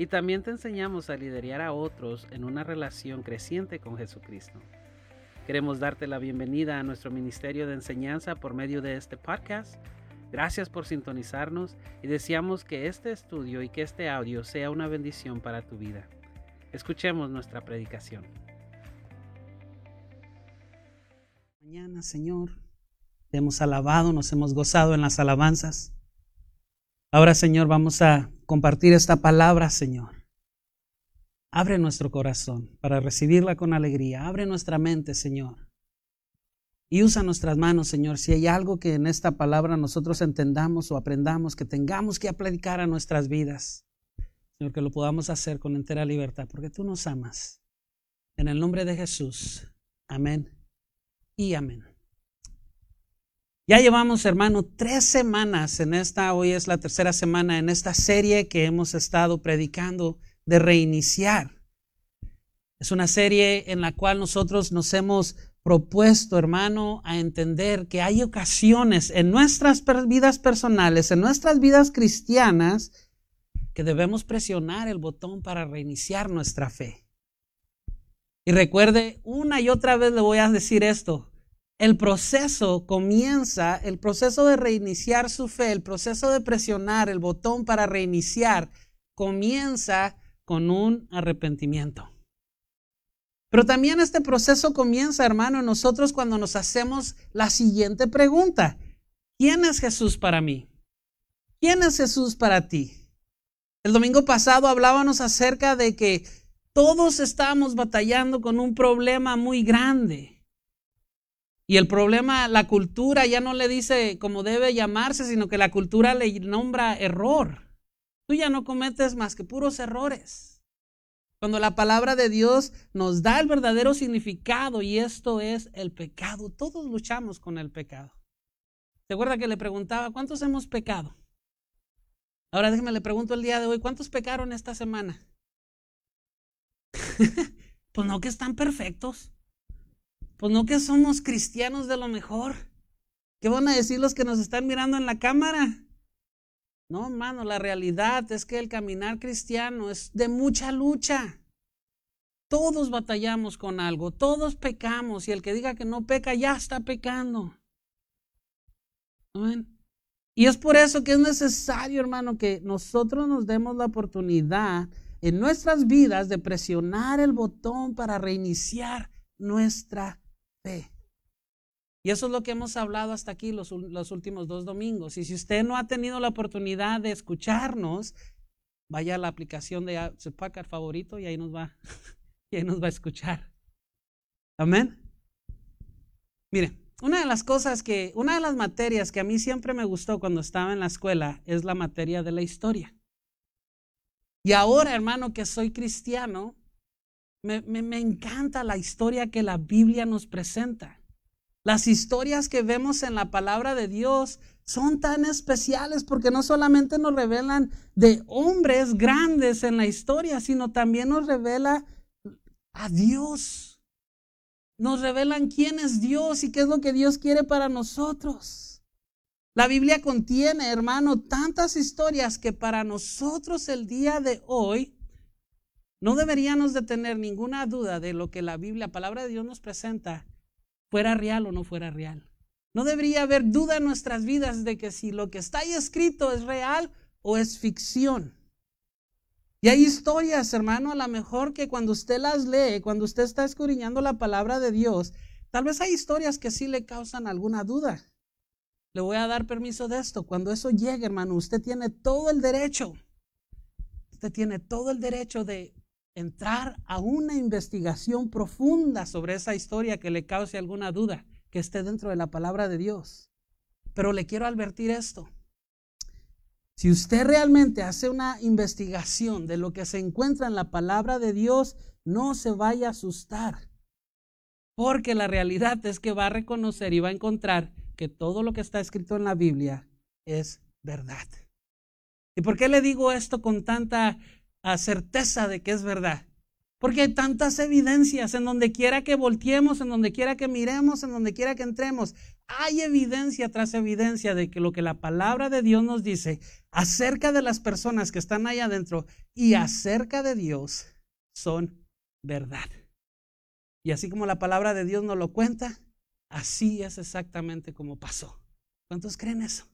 y también te enseñamos a liderar a otros en una relación creciente con Jesucristo. Queremos darte la bienvenida a nuestro ministerio de enseñanza por medio de este podcast. Gracias por sintonizarnos y deseamos que este estudio y que este audio sea una bendición para tu vida. Escuchemos nuestra predicación. Mañana, Señor, te hemos alabado, nos hemos gozado en las alabanzas. Ahora, Señor, vamos a compartir esta palabra, Señor. Abre nuestro corazón para recibirla con alegría. Abre nuestra mente, Señor. Y usa nuestras manos, Señor. Si hay algo que en esta palabra nosotros entendamos o aprendamos, que tengamos que aplicar a nuestras vidas, Señor, que lo podamos hacer con entera libertad, porque tú nos amas. En el nombre de Jesús. Amén y amén. Ya llevamos, hermano, tres semanas en esta, hoy es la tercera semana en esta serie que hemos estado predicando de reiniciar. Es una serie en la cual nosotros nos hemos propuesto, hermano, a entender que hay ocasiones en nuestras vidas personales, en nuestras vidas cristianas, que debemos presionar el botón para reiniciar nuestra fe. Y recuerde, una y otra vez le voy a decir esto, el proceso comienza, el proceso de reiniciar su fe, el proceso de presionar el botón para reiniciar, comienza con un arrepentimiento. Pero también este proceso comienza, hermano, nosotros cuando nos hacemos la siguiente pregunta. ¿Quién es Jesús para mí? ¿Quién es Jesús para ti? El domingo pasado hablábamos acerca de que todos estamos batallando con un problema muy grande. Y el problema, la cultura ya no le dice cómo debe llamarse, sino que la cultura le nombra error. Tú ya no cometes más que puros errores. Cuando la palabra de Dios nos da el verdadero significado y esto es el pecado, todos luchamos con el pecado. ¿Se acuerda que le preguntaba cuántos hemos pecado? Ahora déjeme le pregunto el día de hoy, ¿cuántos pecaron esta semana? pues no que están perfectos. Pues no que somos cristianos de lo mejor. ¿Qué van a decir los que nos están mirando en la cámara? No, hermano, la realidad es que el caminar cristiano es de mucha lucha. Todos batallamos con algo, todos pecamos y el que diga que no peca ya está pecando. Amén. Y es por eso que es necesario, hermano, que nosotros nos demos la oportunidad en nuestras vidas de presionar el botón para reiniciar nuestra y eso es lo que hemos hablado hasta aquí los, los últimos dos domingos. Y si usted no ha tenido la oportunidad de escucharnos, vaya a la aplicación de su favorito y ahí nos va, y ahí nos va a escuchar. Amén. Mire, una de las cosas que, una de las materias que a mí siempre me gustó cuando estaba en la escuela es la materia de la historia. Y ahora, hermano, que soy cristiano, me, encanta la historia que la Biblia nos presenta. Las historias que vemos en la palabra de Dios son tan especiales porque no solamente nos revelan de hombres grandes en la historia, sino también nos revela a Dios. Nos revelan quién es Dios y qué es lo que Dios quiere para nosotros. La Biblia contiene, hermano, tantas historias que para nosotros el día de hoy no deberíamos de tener ninguna duda de lo que la Biblia, la palabra de Dios nos presenta, fuera real o no fuera real. No debería haber duda en nuestras vidas de que si lo que está ahí escrito es real o es ficción. Y hay historias, hermano, a lo mejor que cuando usted las lee, cuando usted está escudriñando la palabra de Dios, tal vez hay historias que sí le causan alguna duda. Le voy a dar permiso de esto. Cuando eso llegue, hermano, usted tiene todo el derecho. Usted tiene todo el derecho de entrar a una investigación profunda sobre esa historia que le cause alguna duda que esté dentro de la palabra de Dios. Pero le quiero advertir esto. Si usted realmente hace una investigación de lo que se encuentra en la palabra de Dios, no se vaya a asustar. Porque la realidad es que va a reconocer y va a encontrar que todo lo que está escrito en la Biblia es verdad. ¿Y por qué le digo esto con tanta ah, certeza de que es verdad? Porque hay tantas evidencias en donde quiera que volteemos, en donde quiera que miremos, en donde quiera que entremos. Hay evidencia tras evidencia de que lo que la palabra de Dios nos dice acerca de las personas que están ahí adentro y acerca de Dios son verdad. Y así como la palabra de Dios nos lo cuenta, así es exactamente como pasó. ¿Cuántos creen eso?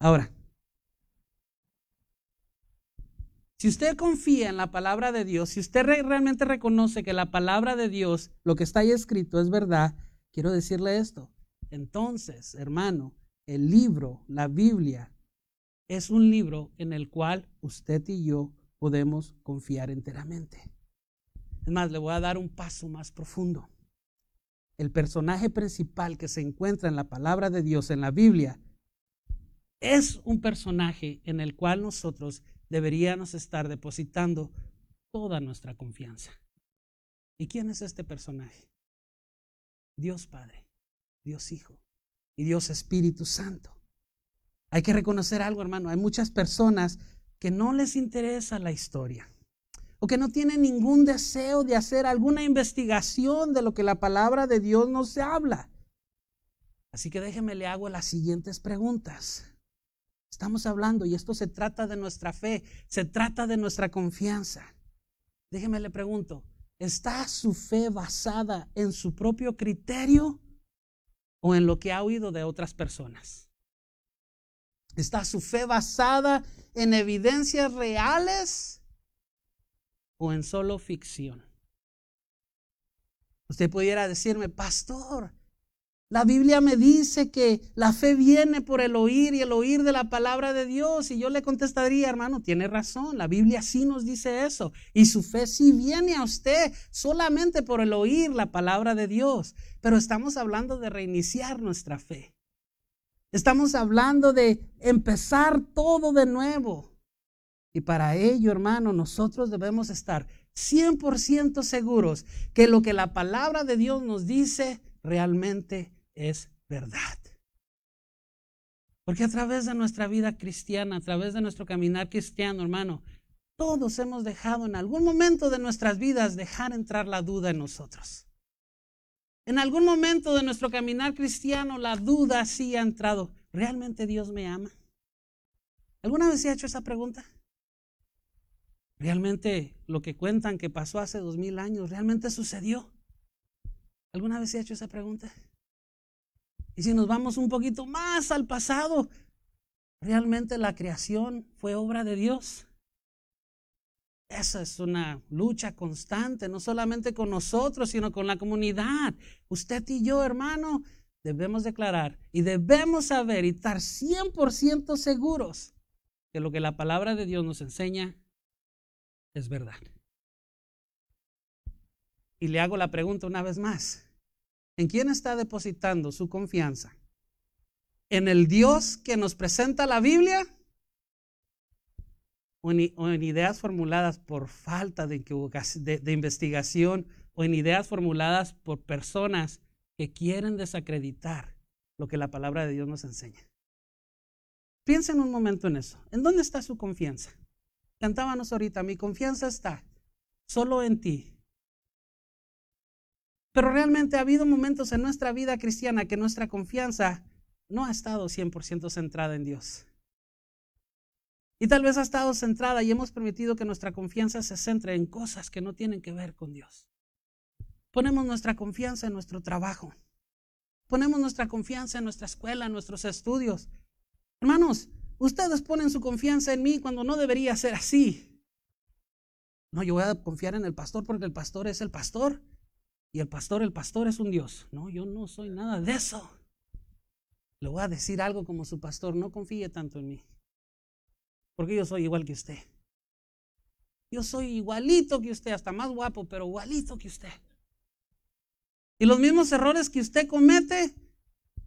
Ahora, Si usted confía en la palabra de Dios, si usted realmente reconoce que la palabra de Dios, lo que está ahí escrito es verdad, quiero decirle esto. Entonces, hermano, el libro, la Biblia, es un libro en el cual usted y yo podemos confiar enteramente. Es más, le voy a dar un paso más profundo. El personaje principal que se encuentra en la palabra de Dios en la Biblia es un personaje en el cual nosotros deberíamos estar depositando toda nuestra confianza. ¿Y quién es este personaje? Dios Padre, Dios Hijo y Dios Espíritu Santo. Hay que reconocer algo, hermano. Hay muchas personas que no les interesa la historia o que no tienen ningún deseo de hacer alguna investigación de lo que la palabra de Dios nos habla. Así que déjeme le hago las siguientes preguntas. Estamos hablando y esto se trata de nuestra fe, se trata de nuestra confianza. Déjeme le pregunto, ¿está su fe basada en su propio criterio o en lo que ha oído de otras personas? ¿Está su fe basada en evidencias reales o en solo ficción? Usted pudiera decirme, pastor, la Biblia me dice que la fe viene por el oír y el oír de la palabra de Dios. Y yo le contestaría, hermano, tiene razón. La Biblia sí nos dice eso. Y su fe sí viene a usted solamente por el oír la palabra de Dios. Pero estamos hablando de reiniciar nuestra fe. Estamos hablando de empezar todo de nuevo. Y para ello, hermano, nosotros debemos estar 100% seguros que lo que la palabra de Dios nos dice realmente es verdad. Porque a través de nuestra vida cristiana, a través de nuestro caminar cristiano, hermano, todos hemos dejado en algún momento de nuestras vidas dejar entrar la duda en nosotros. En algún momento de nuestro caminar cristiano, la duda sí ha entrado. ¿Realmente Dios me ama? ¿Alguna vez se ha hecho esa pregunta? ¿Realmente lo que cuentan que pasó hace dos mil años realmente sucedió? ¿Alguna vez se ha hecho esa pregunta? Y si nos vamos un poquito más al pasado, ¿realmente la creación fue obra de Dios? Esa es una lucha constante, no solamente con nosotros, sino con la comunidad. Usted y yo, hermano, debemos declarar y debemos saber y estar 100% seguros que lo que la palabra de Dios nos enseña es verdad. Y le hago la pregunta una vez más. ¿En quién está depositando su confianza? ¿En el Dios que nos presenta la Biblia? ¿O en, ideas formuladas por falta de, de investigación? ¿O en ideas formuladas por personas que quieren desacreditar lo que la palabra de Dios nos enseña? Piensen un momento en eso. ¿En dónde está su confianza? Cantábamos ahorita, mi confianza está solo en ti, pero realmente ha habido momentos en nuestra vida cristiana que nuestra confianza no ha estado 100% centrada en Dios. Y tal vez ha estado centrada y hemos permitido que nuestra confianza se centre en cosas que no tienen que ver con Dios. Ponemos nuestra confianza en nuestro trabajo. Ponemos nuestra confianza en nuestra escuela, en nuestros estudios. Hermanos, ustedes ponen su confianza en mí cuando no debería ser así. No, yo voy a confiar en el pastor porque el pastor es el pastor. Y el pastor, el pastor es un Dios. No, yo no soy nada de eso. Le voy a decir algo como su pastor, no confíe tanto en mí. Porque yo soy igual que usted. Yo soy igualito que usted, hasta más guapo, pero igualito que usted. Y los mismos errores que usted comete,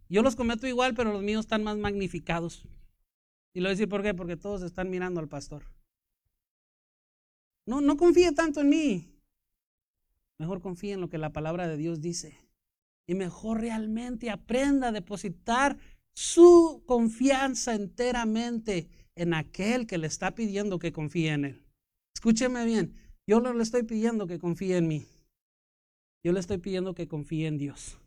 yo los cometo igual, pero los míos están más magnificados. Y lo voy a decir por qué, porque todos están mirando al pastor. No, no confíe tanto en mí. Mejor confíe en lo que la palabra de Dios dice. Y mejor realmente aprenda a depositar su confianza enteramente en aquel que le está pidiendo que confíe en él. Escúcheme bien, yo no le estoy pidiendo que confíe en mí. Yo le estoy pidiendo que confíe en Dios.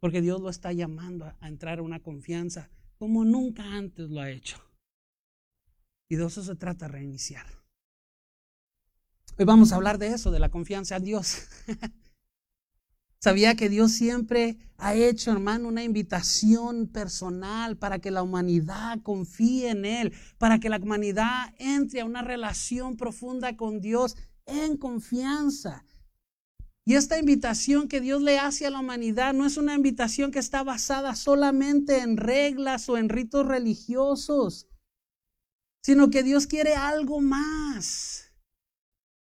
Porque Dios lo está llamando a, entrar a una confianza como nunca antes lo ha hecho. Y de eso se trata reiniciar. Hoy vamos a hablar de eso, de la confianza en Dios. Sabía que Dios siempre ha hecho, hermano, una invitación personal para que la humanidad confíe en Él, para que la humanidad entre a una relación profunda con Dios en confianza. Y esta invitación que Dios le hace a la humanidad no es una invitación que está basada solamente en reglas o en ritos religiosos, sino que Dios quiere algo más.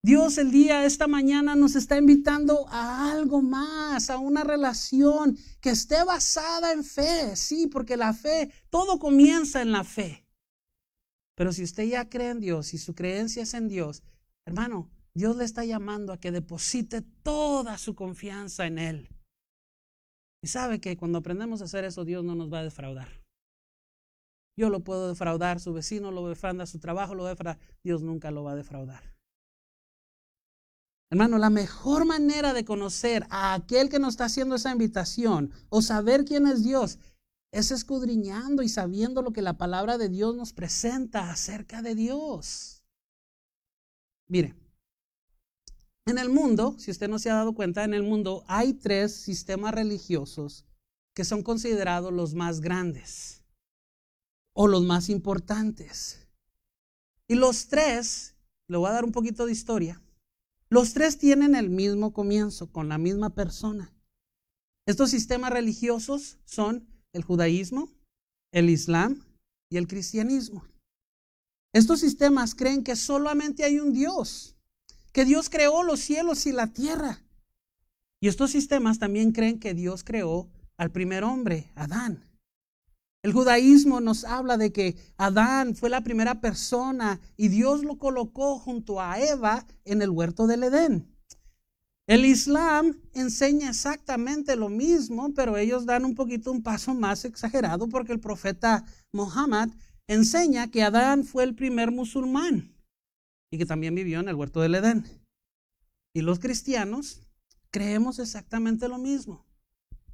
Dios el día, esta mañana nos está invitando a algo más, a una relación que esté basada en fe, sí, porque la fe, todo comienza en la fe. Pero si usted ya cree en Dios y su creencia es en Dios, hermano, Dios le está llamando a que deposite toda su confianza en Él. Y sabe que cuando aprendemos a hacer eso, Dios no nos va a defraudar. Yo lo puedo defraudar, su vecino lo defrauda, su trabajo lo defrauda, Dios nunca lo va a defraudar. Hermano, la mejor manera de conocer a aquel que nos está haciendo esa invitación o saber quién es Dios es escudriñando y sabiendo lo que la palabra de Dios nos presenta acerca de Dios. Mire, en el mundo, si usted no se ha dado cuenta, en el mundo hay tres sistemas religiosos que son considerados los más grandes o los más importantes. Y los tres, le voy a dar un poquito de historia, los tres tienen el mismo comienzo, con la misma persona. Estos sistemas religiosos son el judaísmo, el islam y el cristianismo. Estos sistemas creen que solamente hay un Dios, que Dios creó los cielos y la tierra. Y estos sistemas también creen que Dios creó al primer hombre, Adán. El judaísmo nos habla de que Adán fue la primera persona y Dios lo colocó junto a Eva en el huerto del Edén. El Islam enseña exactamente lo mismo, pero ellos dan un poquito un paso más exagerado porque el profeta Muhammad enseña que Adán fue el primer musulmán y que también vivió en el huerto del Edén. Y los cristianos creemos exactamente lo mismo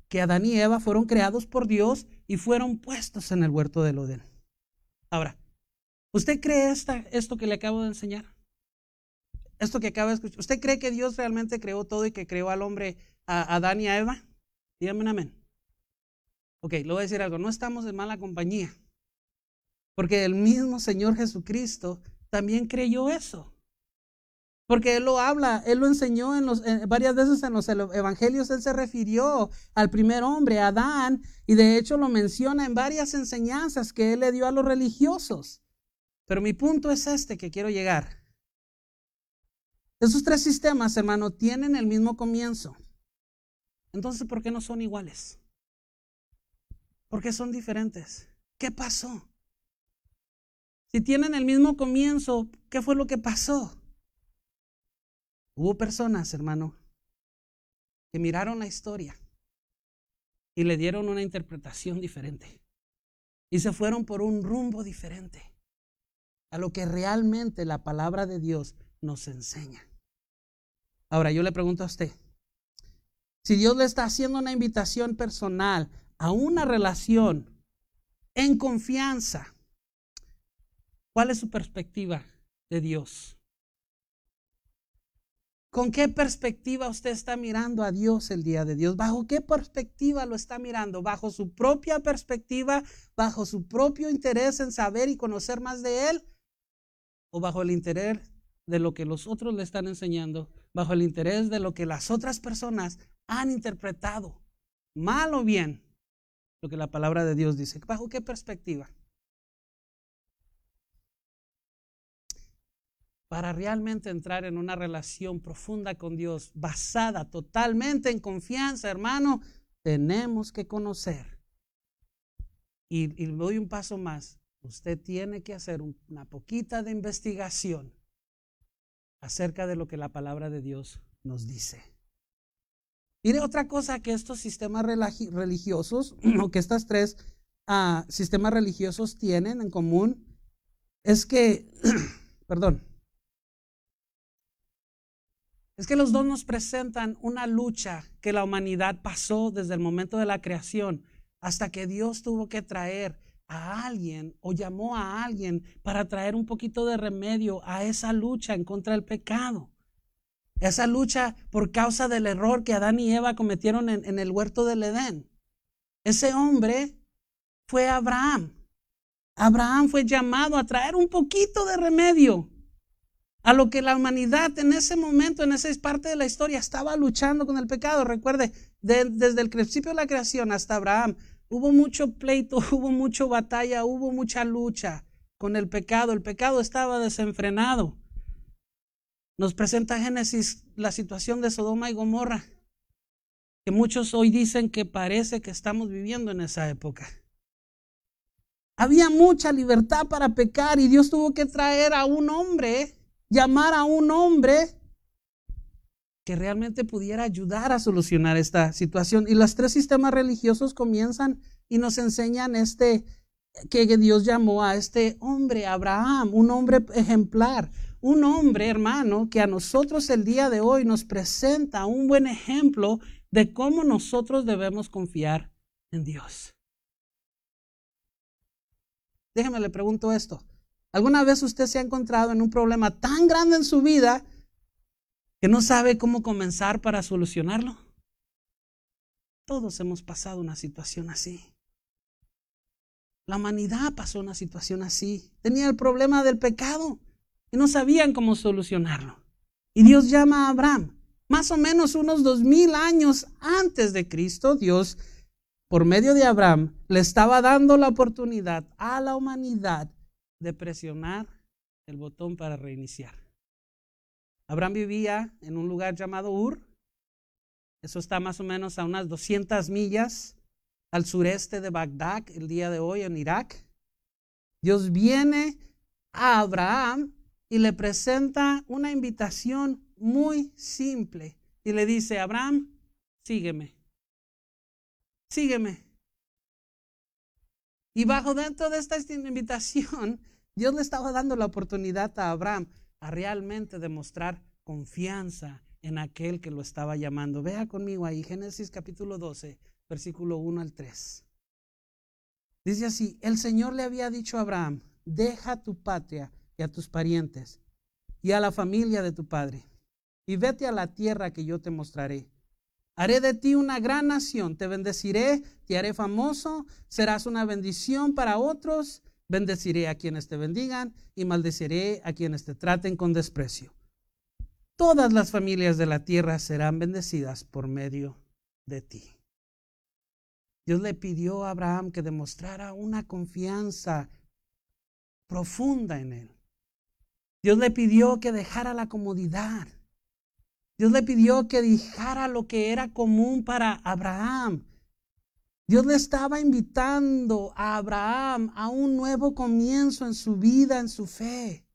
que Adán y Eva fueron creados por Dios y fueron puestos en el huerto del Odén. Ahora, ¿usted cree esta, esto que le acabo de enseñar? Esto que acaba de escuchar. ¿Usted cree que Dios realmente creó todo y que creó al hombre, a Adán y a Eva? Dígame un amén. Ok, le voy a decir algo. No estamos en mala compañía. Porque el mismo Señor Jesucristo también creyó eso. Porque Él lo habla, Él lo enseñó en los, varias veces en los evangelios, Él se refirió al primer hombre, Adán, y de hecho lo menciona en varias enseñanzas que Él le dio a los religiosos. Pero mi punto es este que quiero llegar. Esos tres sistemas, hermano, tienen el mismo comienzo. Entonces, ¿por qué no son iguales? ¿Por qué son diferentes? ¿Qué pasó? Si tienen el mismo comienzo, ¿qué fue lo que pasó? Hubo personas, hermano, que miraron la historia y le dieron una interpretación diferente. Y se fueron por un rumbo diferente a lo que realmente la palabra de Dios nos enseña. Ahora yo le pregunto a usted, si Dios le está haciendo una invitación personal a una relación en confianza, ¿cuál es su perspectiva de Dios? ¿Con qué perspectiva usted está mirando a Dios el día de Dios? ¿Bajo qué perspectiva lo está mirando? ¿Bajo su propia perspectiva? ¿Bajo su propio interés en saber y conocer más de Él? ¿O bajo el interés de lo que los otros le están enseñando? ¿Bajo el interés de lo que las otras personas han interpretado? Mal o bien, lo que la palabra de Dios dice. ¿Bajo qué perspectiva? Para realmente entrar en una relación profunda con Dios, basada totalmente en confianza, hermano, tenemos que conocer. Y, doy un paso más. Usted tiene que hacer una poquita de investigación acerca de lo que la palabra de Dios nos dice. Mire otra cosa que estos sistemas religiosos, o que estas tres ah, sistemas religiosos tienen en común, es que, perdón, es que los dos nos presentan una lucha que la humanidad pasó desde el momento de la creación hasta que Dios tuvo que traer a alguien o llamó a alguien para traer un poquito de remedio a esa lucha en contra del pecado. Esa lucha por causa del error que Adán y Eva cometieron en, en el huerto del Edén. Ese hombre fue Abraham. Abraham fue llamado a traer un poquito de remedio a lo que la humanidad en ese momento, en esa parte de la historia, estaba luchando con el pecado. Recuerde, desde el principio de la creación hasta Abraham, hubo mucho pleito, hubo mucha batalla, hubo mucha lucha con el pecado. El pecado estaba desenfrenado. Nos presenta Génesis la situación de Sodoma y Gomorra, que muchos hoy dicen que parece que estamos viviendo en esa época. Había mucha libertad para pecar y Dios tuvo que traer a un hombre llamar a un hombre que realmente pudiera ayudar a solucionar esta situación. Y los tres sistemas religiosos comienzan y nos enseñan este que Dios llamó a este hombre, Abraham, un hombre ejemplar, un hombre hermano que a nosotros el día de hoy nos presenta un buen ejemplo de cómo nosotros debemos confiar en Dios. Déjeme le pregunto esto. ¿Alguna vez usted se ha encontrado en un problema tan grande en su vida que no sabe cómo comenzar para solucionarlo? Todos hemos pasado una situación así. La humanidad pasó una situación así. Tenía el problema del pecado y no sabían cómo solucionarlo. Y Dios llama a Abraham. Más o menos unos dos mil años antes de Cristo, Dios, por medio de Abraham, le estaba dando la oportunidad a la humanidad de presionar el botón para reiniciar. Abraham vivía en un lugar llamado Ur. Eso está más o menos a unas 200 millas al sureste de Bagdad el día de hoy en Irak. Dios viene a Abraham y le presenta una invitación muy simple y le dice, Abraham, sígueme, sígueme. Y bajo dentro de esta invitación, Dios le estaba dando la oportunidad a Abraham a realmente demostrar confianza en aquel que lo estaba llamando. Vea conmigo ahí, Génesis capítulo 12, versículo 1 al 3. Dice así, el Señor le había dicho a Abraham, deja tu patria y a tus parientes y a la familia de tu padre y vete a la tierra que yo te mostraré. Haré de ti una gran nación, te bendeciré, te haré famoso, serás una bendición para otros, bendeciré a quienes te bendigan y maldeciré a quienes te traten con desprecio. Todas las familias de la tierra serán bendecidas por medio de ti. Dios le pidió a Abraham que demostrara una confianza profunda en él. Dios le pidió que dejara la comodidad Dios le pidió que dejara lo que era común para Abraham. Dios le estaba invitando a Abraham a un nuevo comienzo en su vida, en su fe.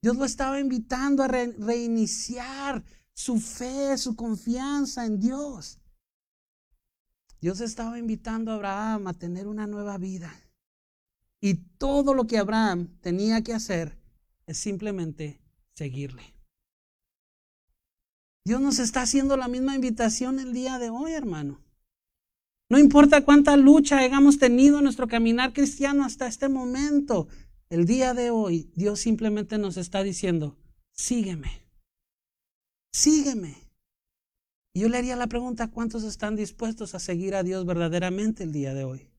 Dios lo estaba invitando a reiniciar su fe, su confianza en Dios. Dios estaba invitando a Abraham a tener una nueva vida. Y todo lo que Abraham tenía que hacer es simplemente seguirle. Dios nos está haciendo la misma invitación el día de hoy, hermano. No importa cuánta lucha hayamos tenido en nuestro caminar cristiano hasta este momento, el día de hoy Dios simplemente nos está diciendo, sígueme, sígueme. Y yo le haría la pregunta, ¿cuántos están dispuestos a seguir a Dios verdaderamente el día de hoy?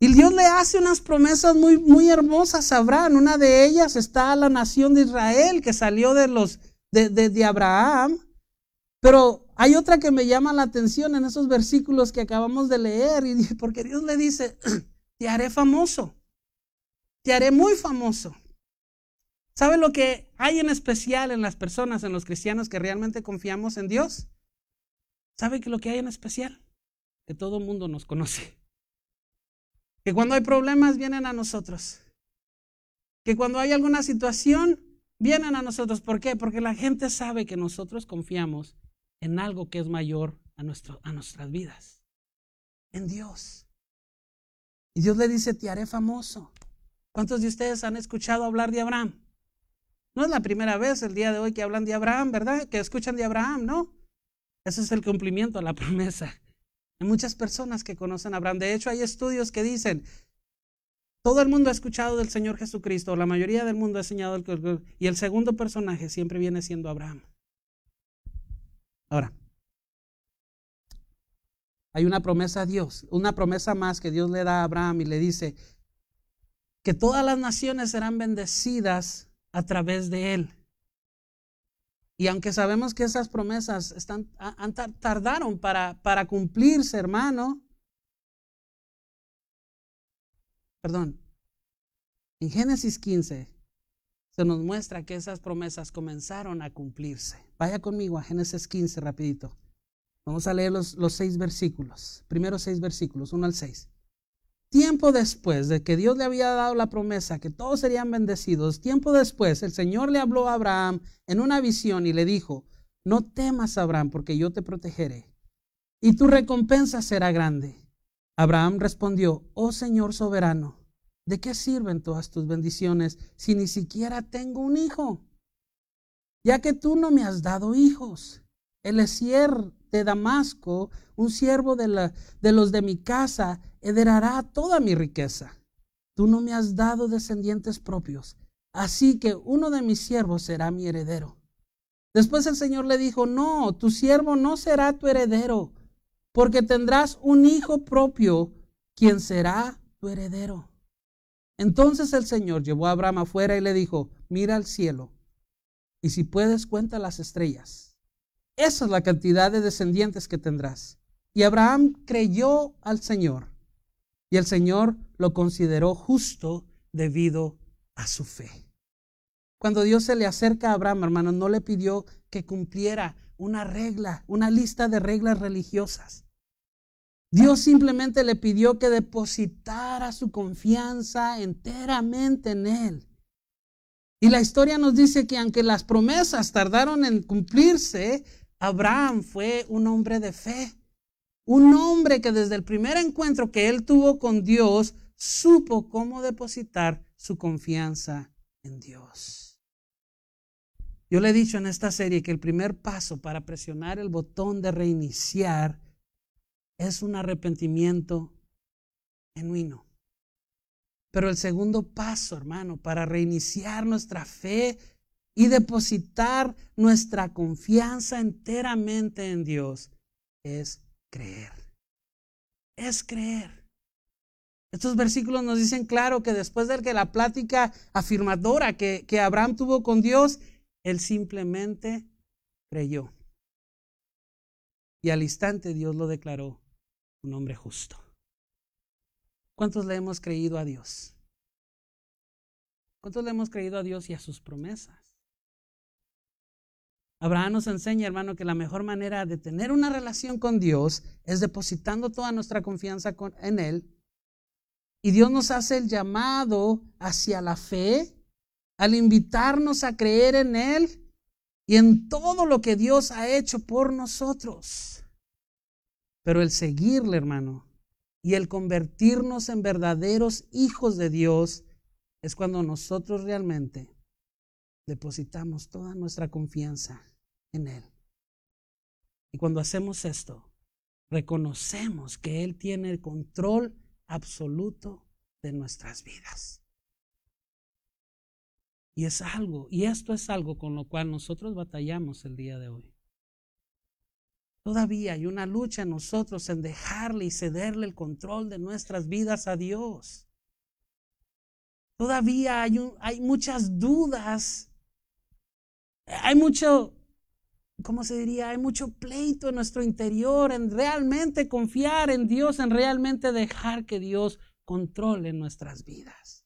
Y Dios le hace unas promesas muy, muy hermosas a Abraham. Una de ellas está a la nación de Israel que salió de los de, Abraham. Pero hay otra que me llama la atención en esos versículos que acabamos de leer, y porque Dios le dice, te haré famoso, te haré muy famoso. ¿Sabe lo que hay en especial en las personas, en los cristianos que realmente confiamos en Dios? ¿Sabe que lo que hay en especial? Que todo el mundo nos conoce. Que cuando hay problemas vienen a nosotros. Que cuando hay alguna situación vienen a nosotros. ¿Por qué? Porque la gente sabe que nosotros confiamos en algo que es mayor a, nuestro, a nuestras vidas, en Dios. Y Dios le dice, te haré famoso. ¿Cuántos de ustedes han escuchado hablar de Abraham? No es la primera vez el día de hoy que hablan de Abraham, ¿verdad? Que escuchan de Abraham, ¿no? Ese es el cumplimiento a la promesa. Hay muchas personas que conocen a Abraham. De hecho, hay estudios que dicen, todo el mundo ha escuchado del Señor Jesucristo, la mayoría del mundo ha enseñado y el segundo personaje siempre viene siendo Abraham. Ahora, hay una promesa a Dios, una promesa más que Dios le da a Abraham y le dice que todas las naciones serán bendecidas a través de él. Y aunque sabemos que esas promesas están, tardaron para, para cumplirse, hermano, perdón, en Génesis 15 se nos muestra que esas promesas comenzaron a cumplirse. Vaya conmigo a Génesis 15 rapidito. Vamos a leer los, seis versículos, primeros seis versículos, uno al seis. Tiempo después de que Dios le había dado la promesa que todos serían bendecidos, tiempo después el Señor le habló a Abraham en una visión y le dijo, no temas Abraham porque yo te protegeré y tu recompensa será grande. Abraham respondió, oh Señor soberano, ¿de qué sirven todas tus bendiciones si ni siquiera tengo un hijo? Ya que tú no me has dado hijos. El Esier de Damasco, un siervo de, de los de mi casa, heredará toda mi riqueza. Tú no me has dado descendientes propios, así que uno de mis siervos será mi heredero. Después el Señor le dijo, no, tu siervo no será tu heredero, porque tendrás un hijo propio, quien será tu heredero. Entonces el Señor llevó a Abraham afuera y le dijo, mira al cielo, y si puedes cuenta las estrellas. Esa es la cantidad de descendientes que tendrás. Y Abraham creyó al Señor y el Señor lo consideró justo debido a su fe. Cuando Dios se le acerca a Abraham, hermano, no le pidió que cumpliera una regla, una lista de reglas religiosas. Dios simplemente le pidió que depositara su confianza enteramente en Él. Y la historia nos dice que aunque las promesas tardaron en cumplirse, Abraham fue un hombre de fe. Un hombre que desde el primer encuentro que él tuvo con Dios supo cómo depositar su confianza en Dios. Yo le he dicho en esta serie que el primer paso para presionar el botón de reiniciar es un arrepentimiento genuino. Pero el segundo paso, hermano, para reiniciar nuestra fe y depositar nuestra confianza enteramente en Dios es creer. Es creer. Estos versículos nos dicen claro que después de que la plática afirmadora que, que Abraham tuvo con Dios, él simplemente creyó. Y al instante Dios lo declaró un hombre justo. ¿Cuántos le hemos creído a Dios? ¿Cuántos le hemos creído a Dios y a sus promesas? Abraham nos enseña, hermano, que la mejor manera de tener una relación con Dios es depositando toda nuestra confianza en Él. Y Dios nos hace el llamado hacia la fe, al invitarnos a creer en Él y en todo lo que Dios ha hecho por nosotros. Pero el seguirle, hermano, y el convertirnos en verdaderos hijos de Dios es cuando nosotros realmente depositamos toda nuestra confianza en Él. Y cuando hacemos esto, reconocemos que Él tiene el control absoluto de nuestras vidas. Y es algo, y esto es algo con lo cual nosotros batallamos el día de hoy. Todavía hay una lucha en nosotros en dejarle y cederle el control de nuestras vidas a Dios. Todavía hay, hay muchas dudas hay mucho, ¿cómo se diría? Hay mucho pleito en nuestro interior en realmente confiar en Dios, en realmente dejar que Dios controle nuestras vidas.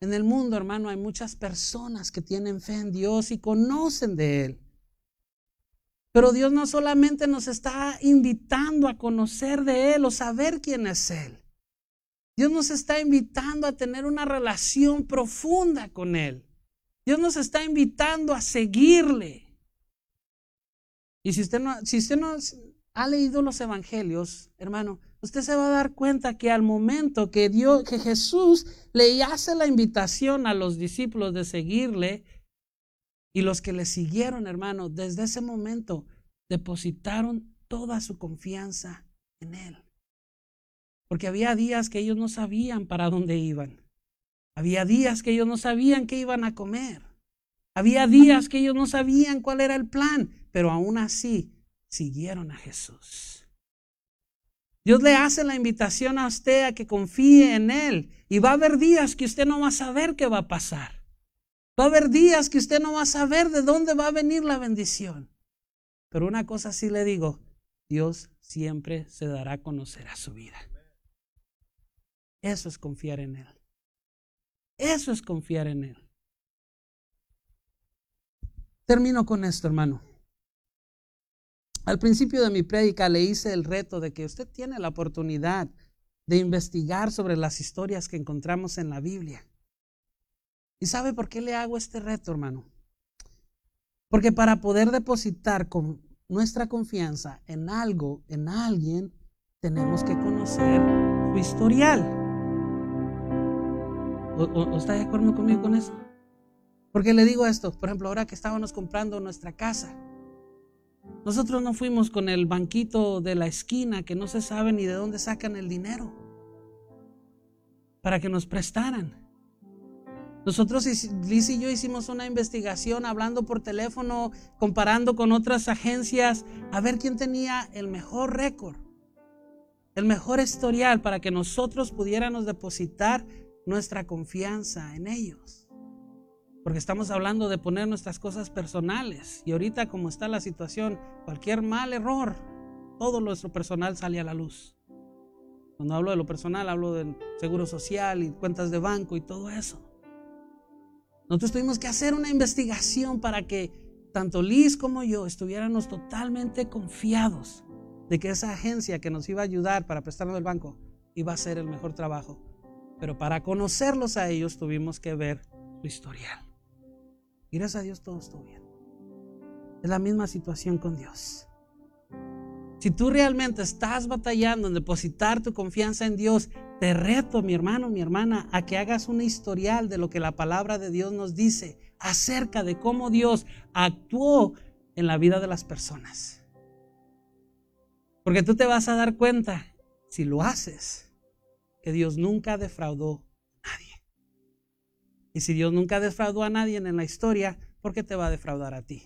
En el mundo, hermano, hay muchas personas que tienen fe en Dios y conocen de Él. Pero Dios no solamente nos está invitando a conocer de Él o saber quién es Él. Dios nos está invitando a tener una relación profunda con Él. Dios nos está invitando a seguirle. Y si usted no, si usted no ha leído los evangelios, hermano, usted se va a dar cuenta que al momento que Dios, que Jesús le hace la invitación a los discípulos de seguirle y los que le siguieron, hermano, desde ese momento depositaron toda su confianza en él. Porque había días que ellos no sabían para dónde iban. Había días que ellos no sabían qué iban a comer. Había días que ellos no sabían cuál era el plan, pero aún así siguieron a Jesús. Dios le hace la invitación a usted a que confíe en Él y va a haber días que usted no va a saber qué va a pasar. Va a haber días que usted no va a saber de dónde va a venir la bendición. Pero una cosa sí le digo, Dios siempre se dará a conocer a su vida. Eso es confiar en Él. Eso es confiar en Él. Termino con esto, hermano. Al principio de mi prédica le hice el reto de que usted tiene la oportunidad de investigar sobre las historias que encontramos en la Biblia. ¿Y sabe por qué le hago este reto, hermano? Porque para poder depositar con nuestra confianza en algo, en alguien, tenemos que conocer su historial. ¿O, está de acuerdo conmigo con eso? Porque le digo esto, por ejemplo, ahora que estábamos comprando nuestra casa, nosotros no fuimos con el banquito de la esquina que no se sabe ni de dónde sacan el dinero para que nos prestaran. Nosotros, Liz y yo hicimos una investigación hablando por teléfono, comparando con otras agencias, a ver quién tenía el mejor récord, el mejor historial para que nosotros pudiéramos depositar nuestra confianza en ellos. Porque estamos hablando de poner nuestras cosas personales. Y ahorita como está la situación, cualquier mal error, todo nuestro personal sale a la luz. Cuando hablo de lo personal, hablo del seguro social y cuentas de banco y todo eso. Nosotros tuvimos que hacer una investigación para que tanto Liz como yo estuviéramos totalmente confiados de que esa agencia que nos iba a ayudar para prestarnos el banco iba a hacer el mejor trabajo. Pero para conocerlos a ellos tuvimos que ver su historial. Gracias a Dios todo estuvo bien. Es la misma situación con Dios. Si tú realmente estás batallando en depositar tu confianza en Dios, te reto, mi hermano, mi hermana, a que hagas un historial de lo que la palabra de Dios nos dice acerca de cómo Dios actuó en la vida de las personas. Porque tú te vas a dar cuenta, si lo haces, que Dios nunca defraudó y si Dios nunca defraudó a nadie en la historia, ¿por qué te va a defraudar a ti?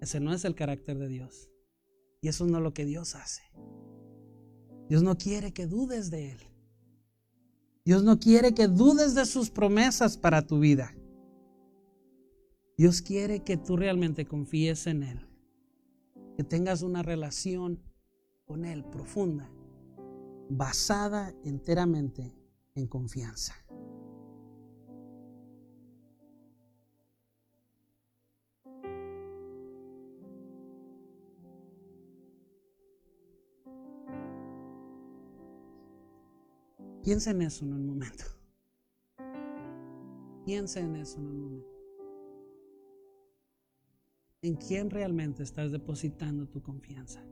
Ese no es el carácter de Dios. Y eso no es lo que Dios hace. Dios no quiere que dudes de Él. Dios no quiere que dudes de sus promesas para tu vida. Dios quiere que tú realmente confíes en Él. Que tengas una relación con Él profunda, basada enteramente en confianza. Piensa en eso en un momento. Piensa en eso en un momento. ¿En quién realmente estás depositando tu confianza?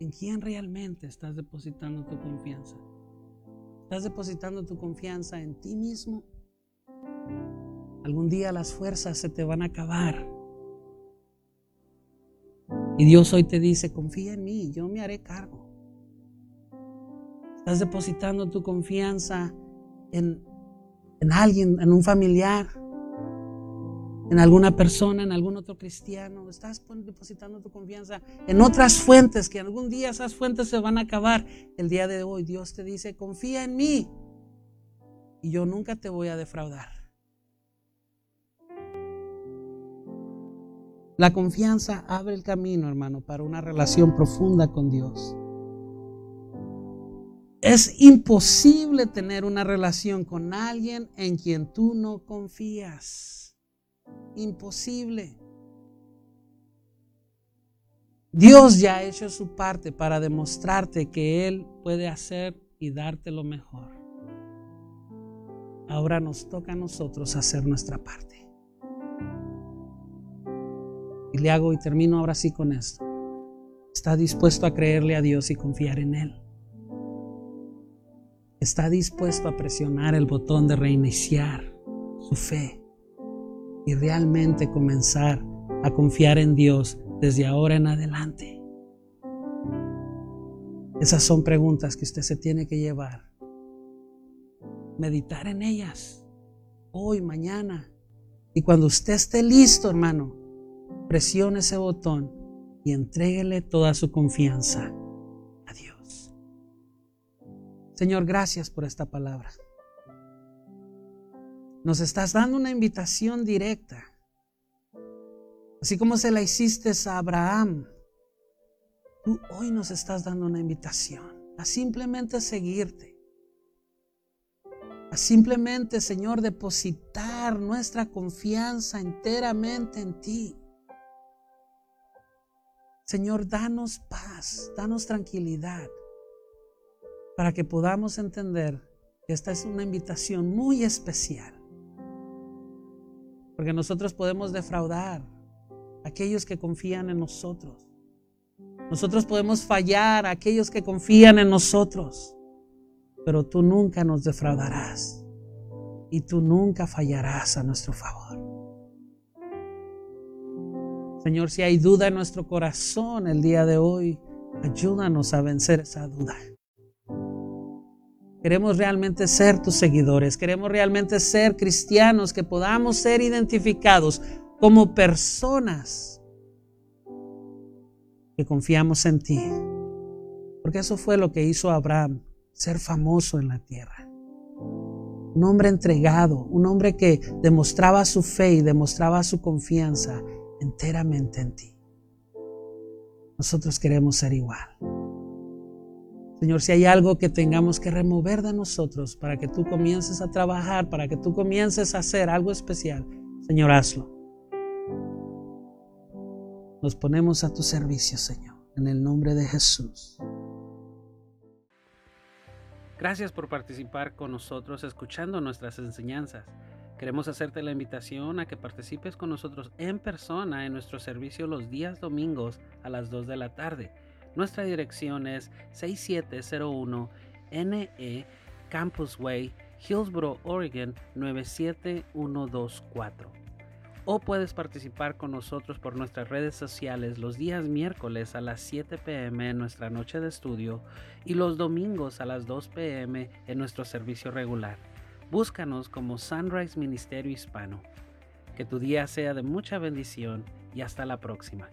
¿En quién realmente estás depositando tu confianza? ¿Estás depositando tu confianza en ti mismo? Algún día las fuerzas se te van a acabar y Dios hoy te dice, confía en mí, yo me haré cargo. Estás depositando tu confianza en, en alguien, en un familiar, en alguna persona, en algún otro cristiano. Estás depositando tu confianza en otras fuentes, que algún día esas fuentes se van a acabar. El día de hoy Dios te dice, confía en mí y yo nunca te voy a defraudar. La confianza abre el camino, hermano, para una relación profunda con Dios. Es imposible tener una relación con alguien en quien tú no confías. Imposible. Dios ya ha hecho su parte para demostrarte que Él puede hacer y darte lo mejor. Ahora nos toca a nosotros hacer nuestra parte. Le hago y termino ahora sí con esto. Está dispuesto a creerle a Dios y confiar en Él. Está dispuesto a presionar el botón de reiniciar su fe y realmente comenzar a confiar en Dios desde ahora en adelante. Esas son preguntas que usted se tiene que llevar. Meditar en ellas hoy, mañana. Y cuando usted esté listo, hermano, presione ese botón y entréguele toda su confianza a Dios. Señor, gracias por esta palabra. Nos estás dando una invitación directa. Así como se la hiciste a Abraham, tú hoy nos estás dando una invitación a simplemente seguirte. A simplemente, Señor, depositar nuestra confianza enteramente en ti. Señor, danos paz, danos tranquilidad, para que podamos entender que esta es una invitación muy especial. Porque nosotros podemos defraudar a aquellos que confían en nosotros. Nosotros podemos fallar a aquellos que confían en nosotros. Pero tú nunca nos defraudarás. Y tú nunca fallarás a nuestro favor. Señor, si hay duda en nuestro corazón el día de hoy, ayúdanos a vencer esa duda. Queremos realmente ser tus seguidores, queremos realmente ser cristianos, que podamos ser identificados como personas que confiamos en ti. Porque eso fue lo que hizo Abraham, ser famoso en la tierra. Un hombre entregado, un hombre que demostraba su fe y demostraba su confianza enteramente en ti. Nosotros queremos ser igual. Señor, si hay algo que tengamos que remover de nosotros para que tú comiences a trabajar, para que tú comiences a hacer algo especial, Señor, hazlo. Nos ponemos a tu servicio, Señor, en el nombre de Jesús. Gracias por participar con nosotros escuchando nuestras enseñanzas. Queremos hacerte la invitación a que participes con nosotros en persona en nuestro servicio los días domingos a las 2 de la tarde. Nuestra dirección es 6701 NE Campus Way, Hillsboro, Oregon 97124. O puedes participar con nosotros por nuestras redes sociales los días miércoles a las 7 pm en nuestra noche de estudio y los domingos a las 2 pm en nuestro servicio regular. Búscanos como Sunrise Ministerio Hispano. Que tu día sea de mucha bendición y hasta la próxima.